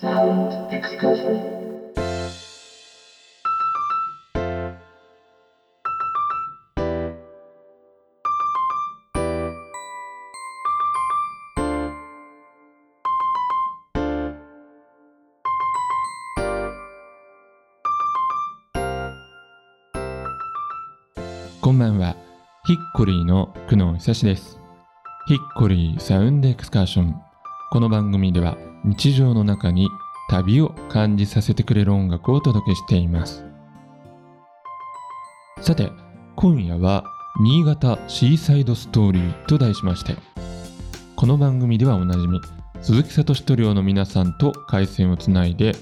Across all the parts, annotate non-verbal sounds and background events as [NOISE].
Sound excursion. こんばんは。ヒッコリーの久野久志です。ヒッコリーサウンドエクスカーション。この番組では日常の中に旅を感じさせてくれる音楽をお届けしています。さて、今夜は新潟シーサイドストーリーと題しまして、この番組ではおなじみ鈴木聡塗料の皆さんと回線をつないで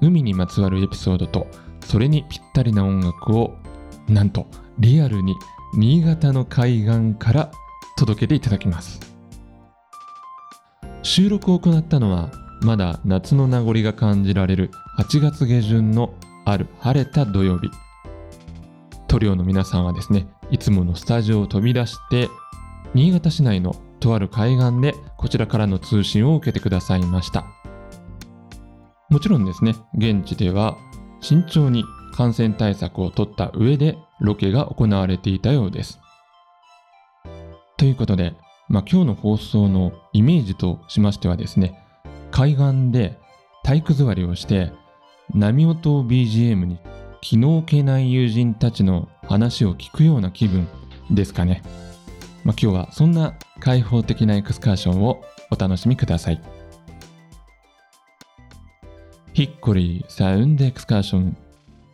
海にまつわるエピソードとそれにぴったりな音楽をなんとリアルに新潟の海岸から届けていただきます収録を行ったのはまだ夏の名残が感じられる8月下旬のある晴れた土曜日塗料の皆さんはですねいつものスタジオを飛び出して新潟市内のとある海岸でこちらからの通信を受けてくださいましたもちろんですね現地では慎重に感染対策を取った上でロケが行われていたようです。ということで、まあ、今日の放送のイメージとしましてはですね、海岸で体育座りをして波音を BGM に気の置けない友人たちの話を聞くような気分ですかね。まあ、今日はそんな開放的なエクスカーションをお楽しみください。ヒッコリーサウンドエクスカーション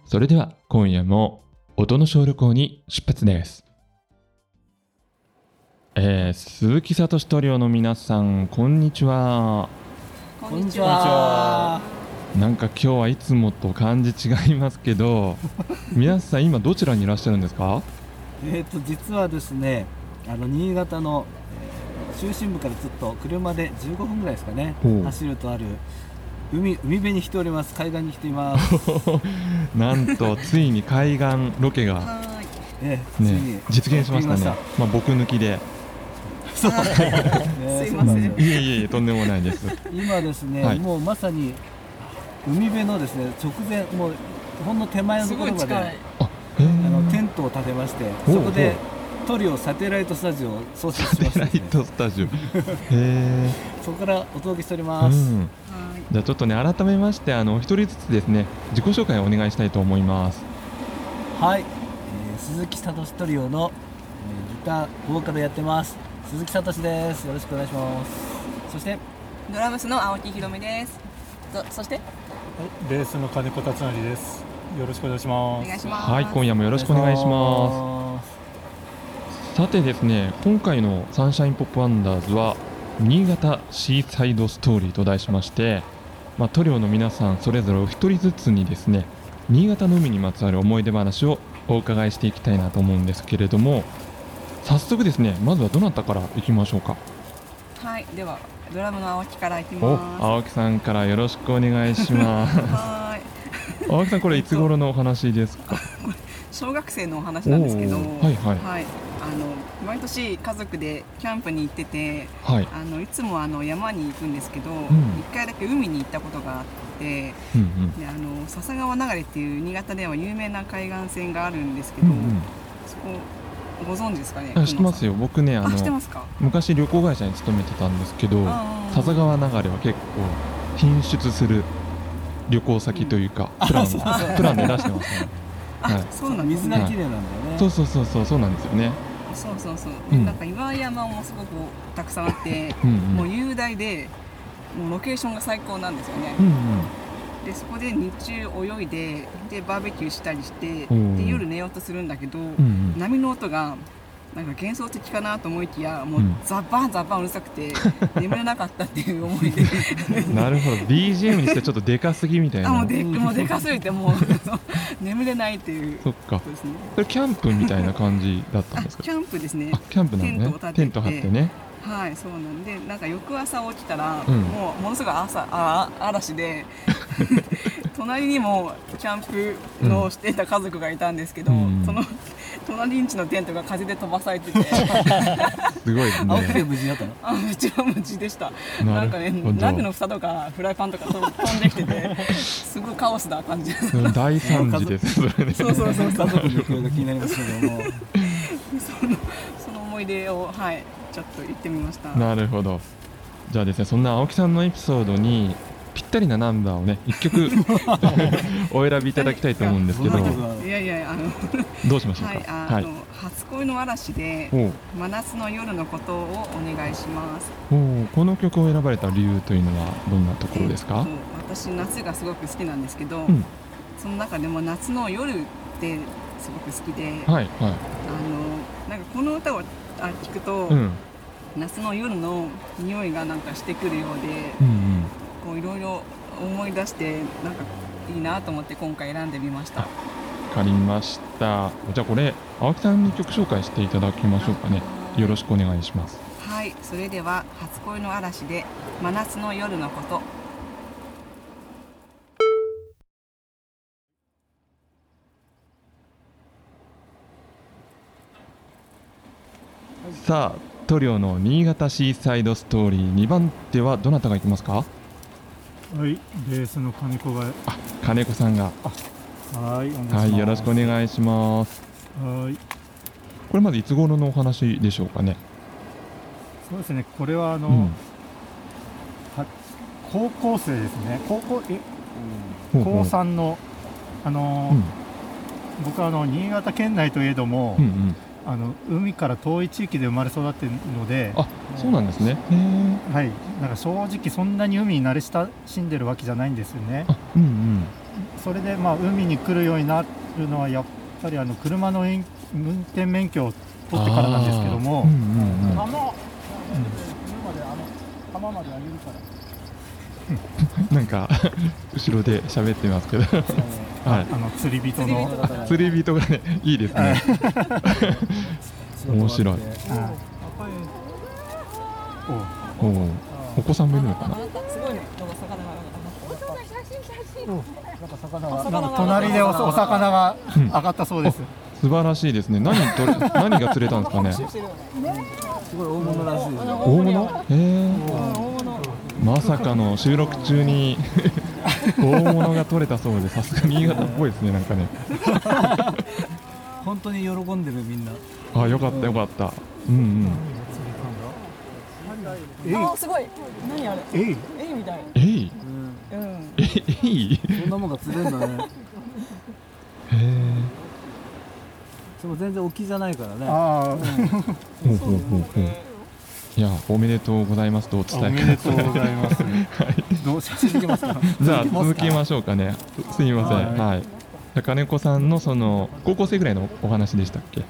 それでは今夜も音の小旅行に出発です。えー、鈴木聡塗料の皆さん、こんにちは。こんにちは。なんか今日はいつもと感じ違いますけど、[LAUGHS] 皆さん今どちらにいらっしゃるんですか？えっ、と実はですね、あの新潟の、えー中心部からずっと車で15分ぐらいですかね走るとある海海辺に来ております。海岸に来ています。[LAUGHS] なんとついに海岸ロケが、[LAUGHS] えーついにね、実現しましたね。まあ僕抜きで。てみましたねすいませんいえいえとんでもないです。今ですね、はいもうまさに海辺のですね直前もうほんの手前のところまで。あ、のテントを立てまして、そこでトリオサテライトスタジオを創設しましてライですね、トスタジオ。[LAUGHS] へえ。そこからお届けしておりうます。ん。じゃあちょっとね改めましてあのお一人ずつですね自己紹介をお願いしたいと思います。はい、えー鈴木聡トリオの、えーギターボーカルやってます鈴木聡ですよろしくお願いしますそしてドラムスの青木ひろみです。そそして？はい、ベースの金子達成です。よろしくお願いしおます。願いします。はい今夜もよろしくお願いしま。ますさてですね今回のサンシャインポップワンダーズは新潟シーサイドストーリーと題しまして、まあ、塗料の皆さんそれぞれお一人ずつにですね新潟の海にまつわる思い出話をお伺いしていきたいなと思うんですけれども早速ですねまずはどなたからいきましょうか。はい、ではドラムの青木からいきおます。青木さんからよろしくお願いします。はーい、[LAUGHS] 青木さんこれいつ頃のお話ですか？[LAUGHS] 小学生のお話なんですけど、はいはい。はい、あの毎年家族でキャンプに行ってて、はい、あのいつもあの山に行くんですけど、一、ん。回だけ海に行ったことがあって、うんうん。であの笹川流れっていう新潟では有名な海岸線があるんですけど、うんうん。そこご存知ですかね。あ知ってますよ。よ僕ねあの。昔旅行会社に勤めてたんですけどあー。笹川流れは結構品質する旅行先というか、プランをそうそうプランで出してますね。あ、[LAUGHS] はい。そうなん。水が綺麗なんだよね、そうそうそうそうそうなんですよね。そうそうそう、うん。なんか岩山もすごくたくさんあって、うんもううん雄大でもうロケーションが最高なんですよね、うんうんでそこで日中泳いででバーベキューしたりしてうん。で夜寝ようとするんだけど、波の音がなんか幻想的かなと思いきやもううん。ザバンザバンうるさくて [LAUGHS] 眠れなかったっていう思いで [LAUGHS] なるほど。BGM にしてちょっとでかすぎみたいな。あもうでもうでかすぎてもう [LAUGHS] 眠れないっていう。そっか。ことですね。それキャンプみたいな感じだったんですか？あキャンプですね。あキャンプなのね。テント張ってねはい、そうなんで、なんか翌朝起きたら、うん。もうものすごい朝あ嵐で [LAUGHS] 隣にもキャンプのしていた家族がいたんですけど、うん。その隣んちのテントが風で飛ばされてて。[LAUGHS] すごいです青くてね無事だったの？あめっちゃ無事でした。なるなんかねほど。鍋の蓋とかフライパンとか飛飛んできててすごいカオスな感じ。大惨事ですそれねそうそうそう家族の行方が気になりますけども。[LAUGHS] その思い出をはいちょっと言ってみました。なるほど。じゃあですねそんな青木さんのエピソードにぴったりなナンバーをね一曲 [LAUGHS] お選びいただきたいと思うんですけど。いやいやあのどうしましょうか？はいあの、初恋の嵐で真夏の夜のことをお願いします。この曲を選ばれた理由というのはどんなところですか？えっと私夏がすごく好きなんですけど、うん。その中でも夏の夜ってすごく好きで、はいはあのなんかこの歌をあ聞くと、いうん。夏の夜の匂いがなんかしてくるようでうんうん。こういろいろ思い出してなんかいいなと思って今回選んでみました。わかりました。じゃあこれ青木さんに曲紹介していただきましょうかね。よろしくお願いします。はい。それでは「初恋の嵐」で「真夏の夜のこと」さあトリオの新潟シーサイドストーリー2番手はどなたがいきますか？はい、ベースの金子が、あ金子さんが。はい。はいよろしくお願いします。はい、これまでいつ頃のお話でしょうかね？そうですね、これはあの、うん。は高校生ですね。高校えほうほう。高三のあの、うん。僕はあの新潟県内といえども、うんうんあの海から遠い地域で生まれ育っているので、あそうなんですね。はい、なんか正直そんなに海に慣れ親しんでるわけじゃないんですよね。あうんうん。それでまあ海に来るようになるのはやっぱりあの車の運運転免許を取ってからなんですけども、あー。うんうんまであの浜まであげるから。なんか [LAUGHS] 後ろで喋ってますけどはい。あの釣り人の。釣り人がねいいですね。面白い。おうおう。お子さんもいるのかな？すごいね。隣でおお魚が。うん。上がったそうです。素晴らしいですね。何とれ何が釣れたんですかね？すごい大物らしい大物？へえまさかの収録中に大物が取れたそうでさすが新潟っぽいですねなんかね。本当に喜んでるみんな。あよかったよかった。うんうん。えい。あすごい。何あれ？えい。エイみたい。えい。うん。うんええい。そんなもんが釣れるんだね。へえそれも全然沖じゃないからね。あほうほうほうほういやおめでとうございますとおあ、伝え。おめでとうございます。どうし続けますか？[LAUGHS] じゃあ続きましょうかね。すみません。ははい。じゃあ金子さんのその高校生ぐらいのお話でしたっけ？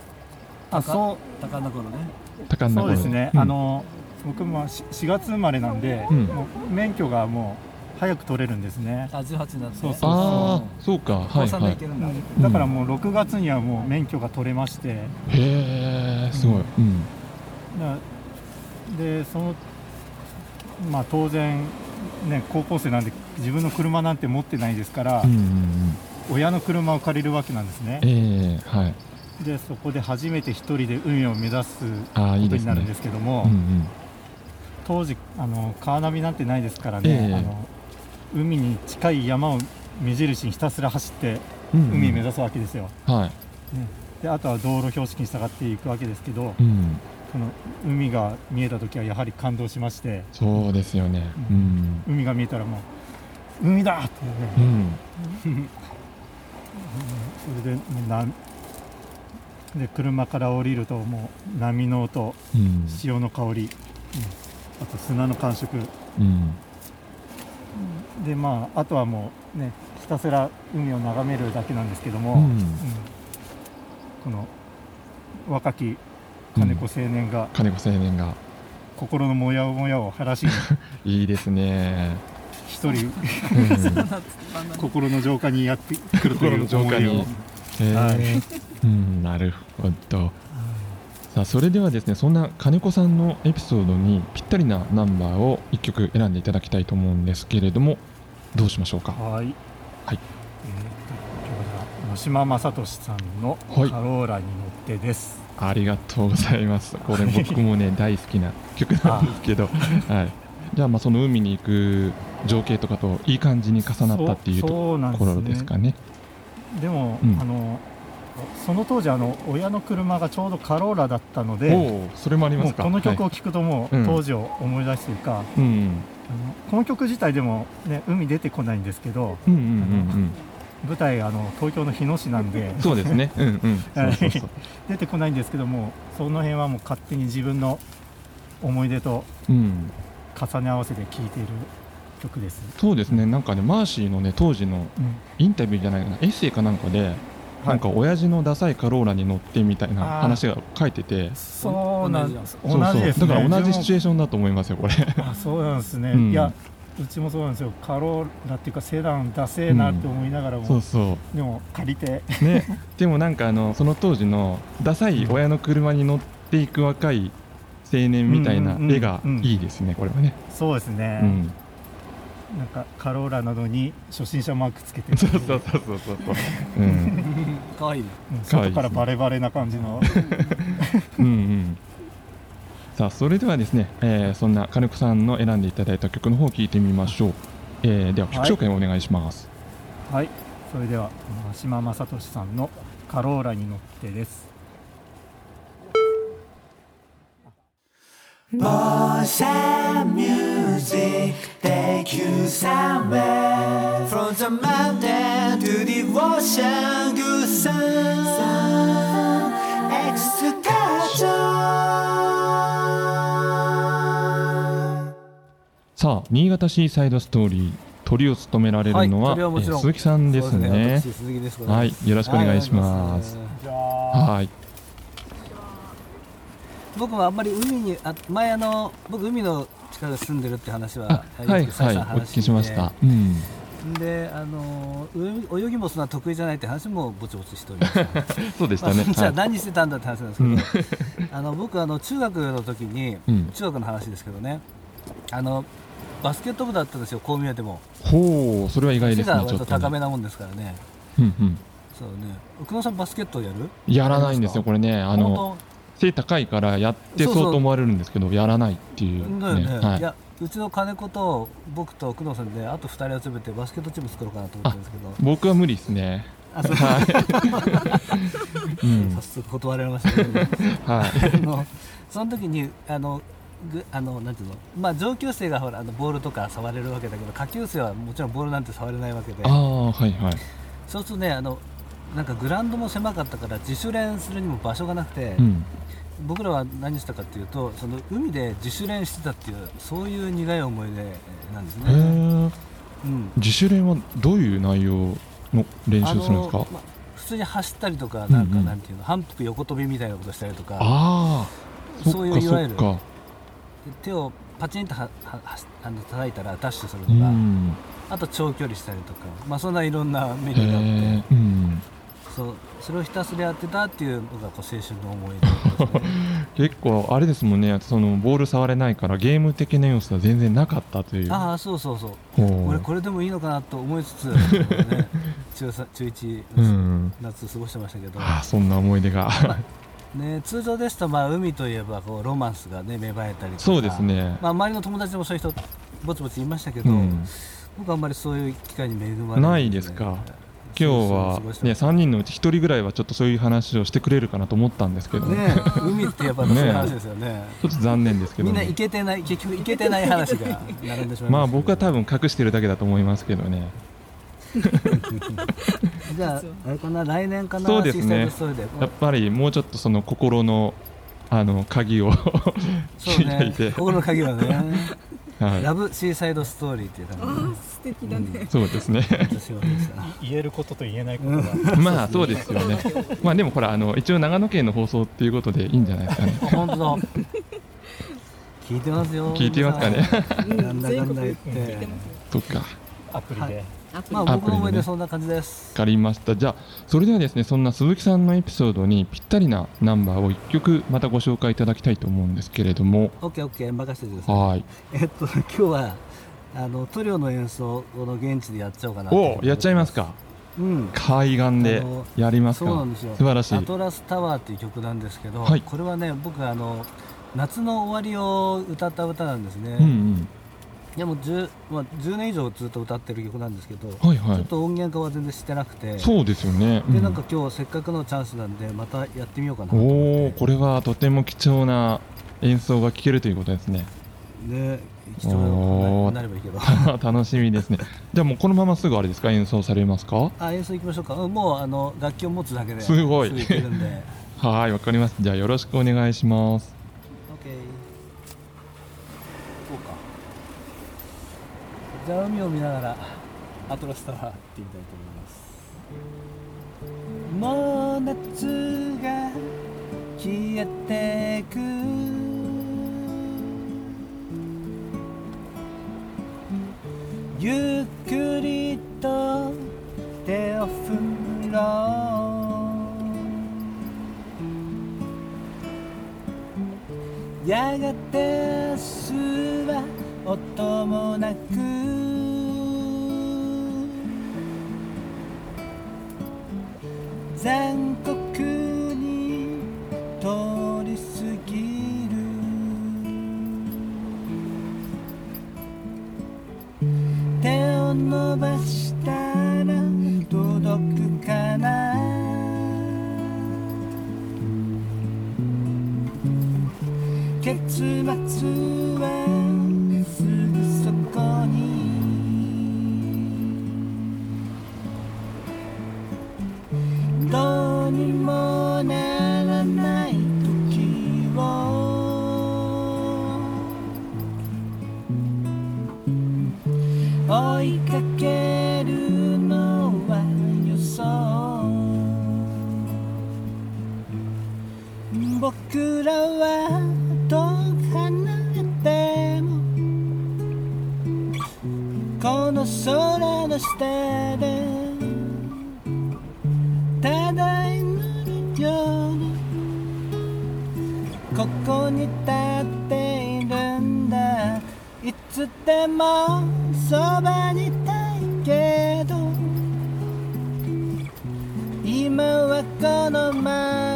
あ、そ高の頃ね。多感う、な頃。そうですね。うん。あの僕もし4月生まれなんで、うん。もう免許がもう早く取れるんですね。あ18になって。そうそうああそうか。はいはい。でいけるんだ、だからもう6月にはもう免許が取れまして、へえすごい。うん。なでそのまあ当然ね高校生なんで自分の車なんて持ってないですから、うんうんうん。親の車を借りるわけなんですね。ええはい。でそこで初めて一人で海を目指すことになるんですけども、うんうん。当時あのカーナビなんてないですからね、ええ。あの海に近い山を目印にひたすら走ってうんうん。海目指すわけですよ、はい。であとは道路標識に従っていくわけですけど、うんその海が見えた時はやはり感動しまして。そうですよね。ううん。海が見えたらもう海だってうね、ん。それでなで車から降りるともう波の音うん潮の香り、うん。あと砂の感触。うん。でまああとはもうねひたすら海を眺めるだけなんですけども、うん。うん。この若き金子青年が金子青年が。心のモヤモヤを晴らしに [LAUGHS] いいですね。一人うん。心の浄化にやってくるという心の浄化に。思いをえうんなるほど。さあそれではですねそんな金子さんのエピソードにぴったりなナンバーを1曲選んでいただきたいと思うんですけれどもどうしましょうか？はい。はい島正俊さんの「カはい。ローラに乗って」です、ありがとうございます。これ僕もね大好きな曲なんですけど、はい。じゃあまあその海に行く情景とかといい感じに重なったっていうところですかね。でも、うん。あのその当時あの親の車がちょうどカローラだったのでそれもありますこの曲をはい聴くともううん。当時を思い出すというか、うん。あのこの曲自体でも、ね、海出てこないんですけどうんうんうんうん舞台あの東京の日野市なんでうん。そうですね。うんうん。[LAUGHS] 出てこないんですけどもその辺はもう勝手に自分の思い出とうん。重ね合わせて聴いている曲です。そうですね。なんかねマーシーのね当時のインタビューじゃないかなエッセイかなんかで。なんか親父のダサいカローラに乗ってみたいな話が書いててそうなんです同じですねだから同じシチュエーーションだと思いますよこれあそうなんですね、うんいやうちもそうなんですよ。カローラっていうかセダンダセーなって思いながらも、そうそう。でも借りて。ね、でもなんかあのその当時のダサい親の車に乗っていく若い青年みたいなうんうんうん絵がいいですね、これはね。そうですね、うん、なんかカローラなどに初心者マークつけてそうそうそうそうそうそう。うん、かわいいね。うん。かわいいですね。外からバレバレな感じの。[LAUGHS] うん、うん。さあそれではですね、えーそんな金子さんの選んでいただいた曲の方を聞いてみましょう。えーでは曲紹介をお願いします。はいそれでは島正俊さんの「カローラに乗って」です。Bossa music take you somewhere From the mountain to the ocean Good sun さあ新潟シーサイドストーリー鳥を務められるのは、はい鳥は鈴木さんですね。私鈴木ですはいよろしくお願いしますはい。僕もあんまり海にあ前あの僕海の近くに住んでるって話はあはいはいお聞きしました。うん。であの泳泳ぎもそんな得意じゃないって話もぼちぼちしておりました [LAUGHS] そうでしたね。まあじゃあはい何してたんだって話なんですけど、あの僕あの中学の時に、うん中学の話ですけどねあのバスケット部だったんですよ公宮でも。ほうそれは意外ですねちょっと、高めね。なもんですからね。うんうん。そうね。奥野さんバスケットやる？やらないんですよこれね。あの本背高いからやってそうと思われるんですけどやらないっていう当だよね、はい。い、やうちの金子と僕と奥野さんであと2人集めてバスケットチーム作ろうかなと思ってるんですけど。僕は無理ですね。あそう。はい。[LAUGHS] うん。早。速断られましたけど、ね、はい。あのその時にあのぐあのなんていうのまあ上級生がほらあのボールとか触れるわけだけど下級生はもちろんボールなんて触れないわけでああはいはい。そうするとねあのなんかグラウンドも狭かったから自主練するにも場所がなくて、うん。僕らは何したかっていうとその海で自主練してたっていうそういう苦い思い出なんですへね。え。うん、自主練はどういう内容の練習するんですか？まあ普通に走ったりとかなんかなんていうの、反復横跳びみたいなことしたりとか。そそういういわゆる。手をパチンとはははあの叩いたらダッシュするうとか、ん。あと長距離したりとか、まあ、そんないろんなメへニューがあってえ。うん。そうそれをひたすらやってたっていうのがこう青春の思い出ね。[LAUGHS] 結構あれですもんねそのボール触れないからゲーム的な要素は全然なかったという。ああそうそうそう俺これでもいいのかなと思いつつ、[LAUGHS] ね、中3中1、うん。夏過ごしてましたけど、ああそんな思い出が。ね、通常ですとまあ海といえばこうロマンスが、ね、芽生えたりとか。そうですね。まあ、周りの友達もそういう人ぼちぼちいましたけど、うん。僕はあんまりそういう機会に恵まれないで。すか。今日はね3人のうち1人ぐらいはちょっとそういう話をしてくれるかなと思ったんですけど、ね海ってやっぱそういう話ですよね。[LAUGHS] ちょっと残念ですけどね、みんな行けてない結局行けてない話が並んでしまいまあました僕は多分隠してるだけだと思いますけどね [LAUGHS] じゃああれかな来年かなそうですね。シーサイドストーリーで。やっぱりもうちょっとその心のあの鍵を [LAUGHS] そう開いて、ね心の鍵はね。[LAUGHS] はラブシーサイドストーリーっていう感じで素敵だね。い、。そうですね。[LAUGHS] 言えることと言えないことが。まあそうですよね。まあでもほらあの一応長野県の放送っていうことでいいんじゃないですかね。あ本当だ。聞いてますよ。聞いてますかね。なんだかんだ言って。そっか。アプリで、はいまあ僕の思い出そんな感じです。わかりました。じゃあそれではですねそんな鈴木さんのエピソードにぴったりなナンバーを1曲またご紹介いただきたいと思うんですけれども。オッケーオッケー任せてください。はい。えっと今日はあの塗料の演奏この現地でやっちゃおうかなとおやっちゃいますか。うん。海岸でやりますか。そうなんですよ。素晴らしい。アトラスタワーっていう曲なんですけど、はい。これはね僕あの夏の終わりを歌った歌なんですね、うんうんでも 10,、まあ、10年以上ずっと歌ってる曲なんですけど、はいはい。ちょっと音源化は全然してなくてそうですよね、うでなんか今日せっかくのチャンスなんでまたやってみようかなとお思おこれはとても貴重な演奏が聴けるということですね。ね貴重ななればいいけど。[LAUGHS] 楽しみですね。じゃあもうこのまますぐあれですか？演奏されますか？あ演奏行きましょうか、うんもうあの楽器を持つだけですごい。[LAUGHS] はいわかります。じゃあよろしくお願いします OK そうかじゃあ海を見ながらアトラスタワー行ってみたいと思います。もう夏が消えてく。ゆっくりと手を振ろう。やがて明日は音もなく。残酷この空の下でただ祈るようここに立っているんだいつでもそばにいたいけど今はこのま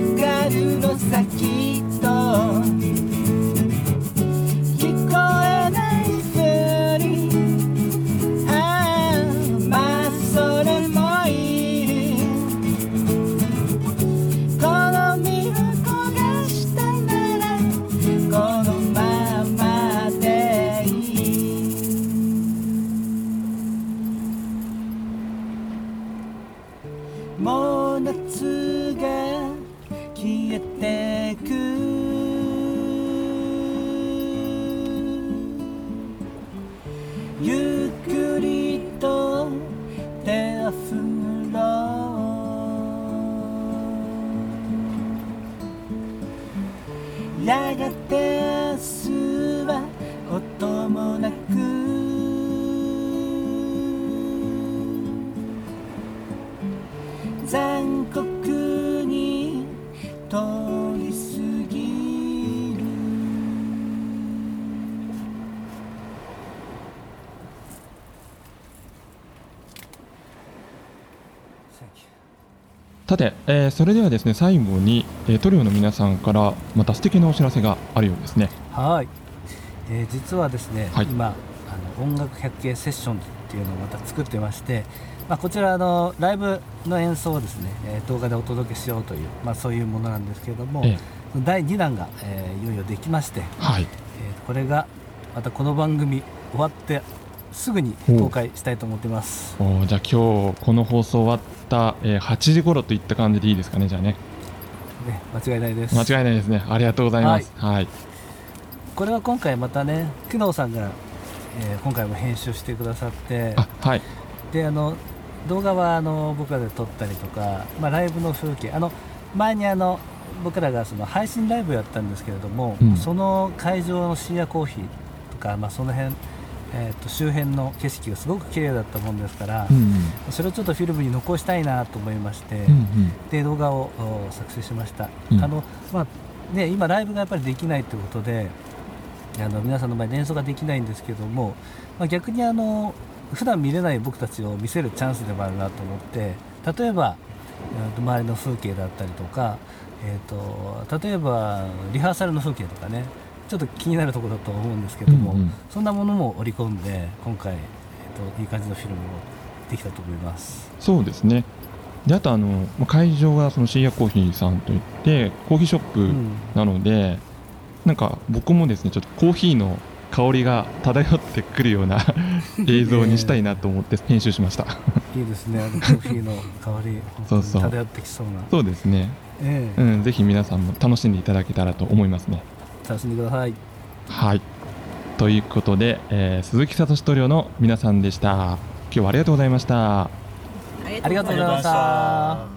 かるの先さて、えーそれではですね最後に、えートリオの皆さんからまた素敵なお知らせがあるようですね。はい、えー実はですね、はい。今あの音楽百景セッションっていうのをまた作ってまして、まあ、こちらあのライブの演奏をですね、えー動画でお届けしようという、まあ、そういうものなんですけれども、え第2弾が、えーいよいよできまして、はい。えーこれがまたこの番組終わってすぐに公開したいと思ってます。おーじゃあ今日この放送終わった、えー8時頃といった感じでいいですかねじゃあね。ね、間違いないです。間違いないですね。ありがとうございます。はい、これは今回またね工藤さんが、えー今回も編集してくださってあはい。であの動画はあの僕らで撮ったりとか、まあ、ライブの風景あの前にあの僕らがその配信ライブやったんですけれども、うん。その会場のシーアコーヒーとか、まあ、その辺、えー、と周辺の景色がすごく綺麗だったもんですから、うんそれをちょっとフィルムに残したいなと思いまして、うんうん。で動画をお作成しました、うん。あのまあね、今ライブがやっぱりできないということであの皆さんの前で演奏ができないんですけども、まあ、逆にあの普段見れない僕たちを見せるチャンスでもあるなと思って例えば周りの風景だったりとか、えー、と例えばリハーサルの風景とかねちょっと気になるところだと思うんですけども、うんうん。そんなものも織り込んで今回、えー、といい感じのフィルムをできたと思います。そうですね。であとあのまあ会場がそのシーアコーヒーさんといってコーヒーショップうん。なので、なんか僕もですねちょっとコーヒーの香りが漂ってくるような [LAUGHS] 映像にしたいなと思って編集しました。いいですね、あのコーヒーの香り、[LAUGHS] そうそう。漂ってきそうな。そうですね。ええ。うんぜひ皆さんも楽しんでいただけたらと思いますね楽しんでください。はいということで、えー鈴木聡トリオの皆さんでした今日はありがとうございましたあありがとうございました。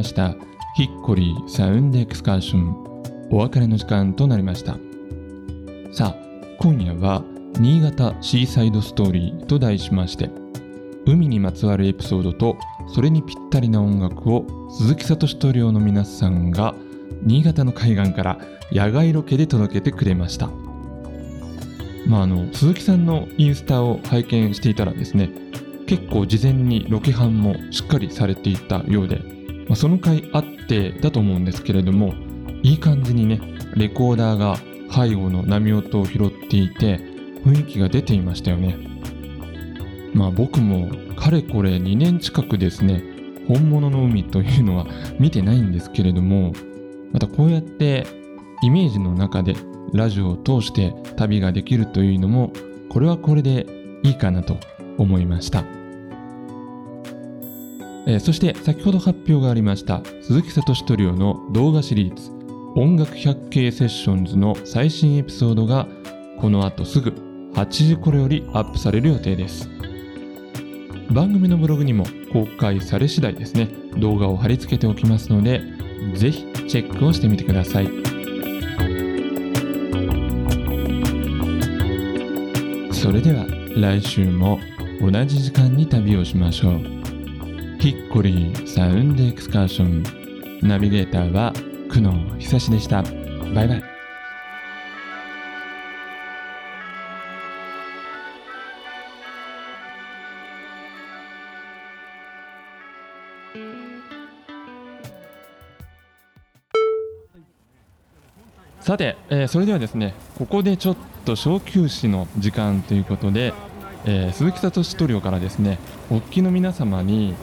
ました。ヒッコリーサウンドエクスカーション。お別れの時間となりました。さあ今夜は新潟シーサイドストーリーと題しまして海にまつわるエピソードとそれにぴったりな音楽を鈴木聡トリオの皆さんが新潟の海岸から野外ロケで届けてくれました。まああの鈴木さんのインスタを拝見していたらですね結構事前にロケハンもしっかりされていたようで、まあ、その回あってだと思うんですけれどもいい感じにねレコーダーが背後の波音を拾っていて雰囲気が出ていましたよね。まあ僕もかれこれ2年近くですね本物の海というのは [LAUGHS] 見てないんですけれどもまたこうやってイメージの中でラジオを通して旅ができるというのもこれはこれでいいかなと思いました。えーそして先ほど発表がありました鈴木聡トリオの動画シリーズ音楽百景セッションズの最新エピソードがこの後すぐ8時頃よりアップされる予定です。番組のブログにも公開され次第ですね動画を貼り付けておきますのでぜひチェックをしてみてください。それでは来週も同じ時間に旅をしましょう。ヒッコリーサウンドエクスカーション。ナビゲーターは久野久志でした。バイバイ。さて、えーそれではですねここでちょっと小休止の時間ということで、えー鈴木聡トリオからですねおっきの皆様に、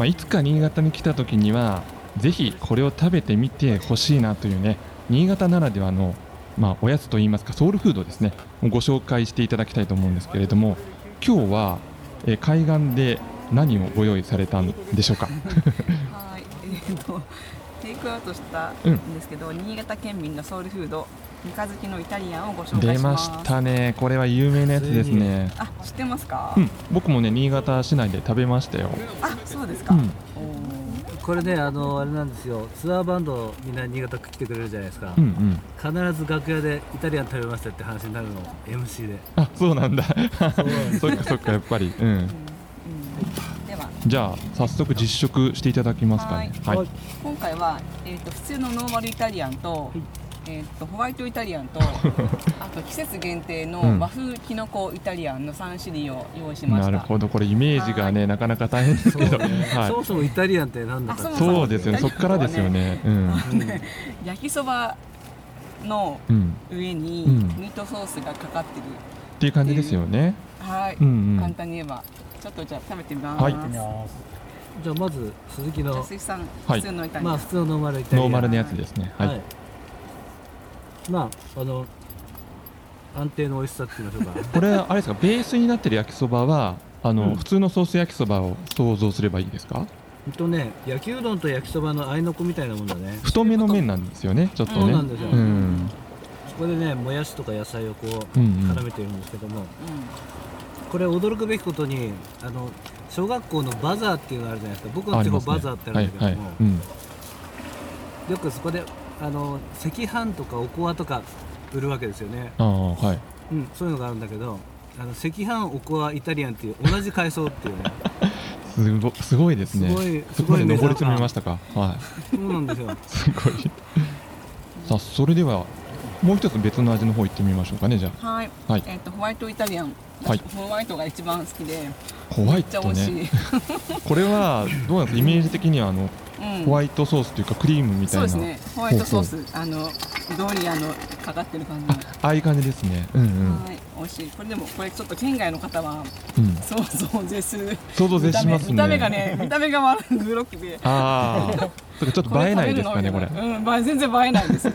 まあ、いつか新潟に来た時にはぜひこれを食べてみてほしいなというね新潟ならではの、まあ、おやつといいますかソウルフードですねをご紹介していただきたいと思うんですけれども今日は、えー海岸で何をご用意されたんでしょうか？はい、えー、とテイクアウトしたんですけど、新潟県民のソウルフード三日月のイタリアンをご紹介します。したね。これは有名なやつですね。あ知ってますか、うん、僕もね新潟市内で食べましたよ、あそうですか、うん、おー。これね、あのあれなんですよ、ツアーバンドみんな新潟来てくれるじゃないですか。うんうん。必ず楽屋でイタリアン食べましたって話になるの、MC で。あそうなんだ。そうなんです。[LAUGHS] そっかそっかやっぱり。うん。うんうんでは。じゃあ早速実食していただきますかね。はい。はい。今回は、えー、と普通のノーマルイタリアンと,、えー、とホワイトイタリアンと [LAUGHS] あと季節限定のうん。和風きのこイタリアンの3種類を用意しました、なるほど。これイメージがねなかなか大変ですけど。そうね。[LAUGHS] はい。そもそもイタリアンってなんだか？あそもそう。ですよね。そっからですよね。うん。う [LAUGHS] ん焼きそばのうん上にうん。ミートソースがかかってる、っていう感じですよね。はい、うんうん。簡単に言えばちょっとじゃあ食べてみます、はい。じゃあまず鈴木の鈴木さん、はい。普通のイタリアン、まあ普通のノーマルイタリアン。ノーマルのやつですね。はい、まああの安定の美味しさっていうんでしょうかこれあれですかベースになってる焼きそばはあの、うん。普通のソース焼きそばを想像すればいいですか？ほんとね焼きうどんと焼きそばの合いの子みたいなもんだね。太めの麺なんですよねちょっとね。そうなんですよ。うん。そこでねもやしとか野菜をこううんうん。絡めてるんですけども、これ驚くべきことにあの小学校のバザーっていうのがあるじゃないですか。僕の地方バザーってあるんだけども、はいはい。うん。よくそこであの赤飯とかおこわとか売るわけですよね、ああはい。うん、そういうのがあるんだけどあの赤飯おこわイタリアンっていう同じ階層っていうね。[LAUGHS] すごすごいですね。すごいそこまですごい登り詰めましたか？はそうなんですよ。い [LAUGHS] すごい。さあそれではもう一つ別の味の方行ってみましょうかねじゃはい、はい。えっ、とホワイトイタリアン、はい。ホワイトが一番好きで。あホワイトね。[LAUGHS] これはどうなんですか？イメージ的にはあのうん。ホワイトソースというかクリームみたいなそうですね。ホワイトソース。あのうどんにあのかかってる感じ。のああいう感じですね。うんうん。はい。美味しい。これでもこれちょっと県外の方はうん。想像を絶す。る想像絶しますね。見た目がね見た目が悪いグロックで。ああちょっと映えないですかねこれ。うん全然映えないです、う [LAUGHS] ん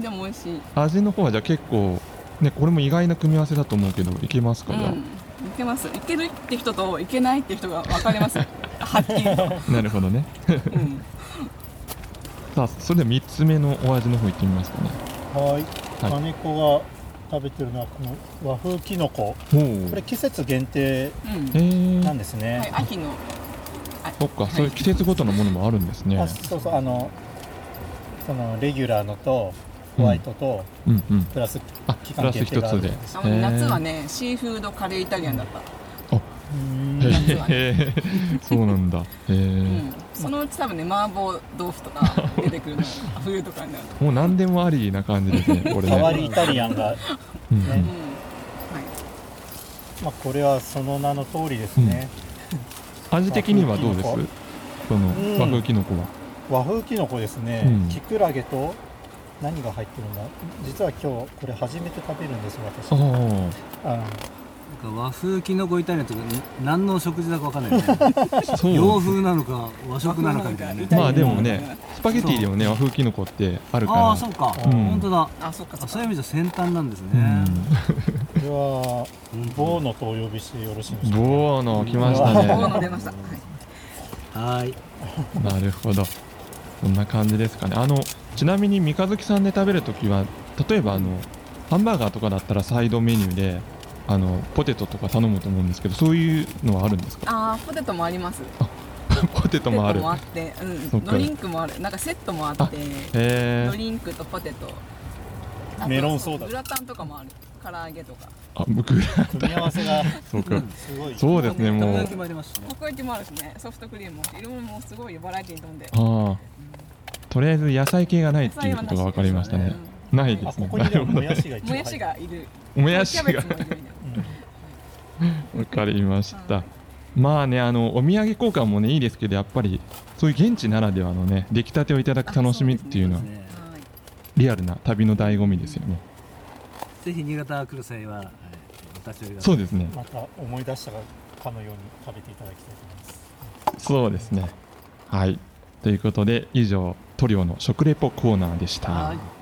でも美味しい。味の方はじゃあ結構ねこれも意外な組み合わせだと思うけどいけますかじゃうん。いけます。いけるって人といけないって人が分かります。[LAUGHS] はっきりと、あなるほどね。うん。さあそれでは3つ目のお味の方行ってみますかね。はい、はい。金子が食べてるのはこの和風きのこ。これ季節限定なんですね、はい、秋の。そっかそういう季節ごとのものもあるんですね。あそうそうあのそのレギュラーのとホワイトと、うんうん。プラスあ期プラス間限定があ一つでるんで。すあの夏はねシーフードカレーイタリアンだった、うんへ夏はね。え [LAUGHS] そうなんだ。へうえん、そのうち多分ね麻婆豆腐とか出てくるの [LAUGHS] 冬とかになると、もう何でもありな感じですね [LAUGHS] これね。変わりイタリアンが、うんうん。ねうん。はい、まあ、これはその名の通りですね、味的にはどうです？そのうん。和風きのこは。和風きのこですね、うん。きくらげと何が入ってるんだ実は今日これ初めて食べるんです私。ああなんか和風きのこイタリアンとか何の食事だかわかんないよね。あ [LAUGHS] そう。洋風なのか和食なのかみたいなね。まあでもねスパゲティでもね和風きのこってあるから。ああそうか、うん。本当だ。あそっかそっか。あそういう意味じゃ先端なんですね、はボーノとお呼びしてよろしいんでしょうか？ボーノ来ました [LAUGHS] ボー出ました、はい、はい。なるほど。こんな感じですかね。あのちなみに三日月さんで食べるときは例えばあのハンバーガーとかだったらサイドメニューであのポテトとか頼むと思うんですけどそういうのはあるんですか？あーポテトもあります。[LAUGHS] ポテトもある。ポテトもあって、うん、ドリンクもある。なんかセットもあってドリンクとポテト。メロンソーダグラタンとかもある。唐揚げとか。あ僕組み合わせが [LAUGHS] そうか。すごい。そうですねもう。たこ焼きもありますしねたこ焼きもあるしね。ソフトクリームも。あるし色もすごいよバラエティに富んで。ああとりあえず野菜系がないっていうことが分かりましたね。ないであすね。ここにでももやしが一応もやしがいる。もやしが。わかりました。まあねあのお土産交換もねいいですけどやっぱりそういう現地ならではのね出来たてをいただく楽しみっていうのはリアルな旅の醍醐味ですよね。ぜひ新潟来る際は、はい、お立ち寄りくださいそうですね。また思い出したかのように食べていただきたいと思います。そうですね。はい。ということで以上塗料の食レポコーナーでした。はい。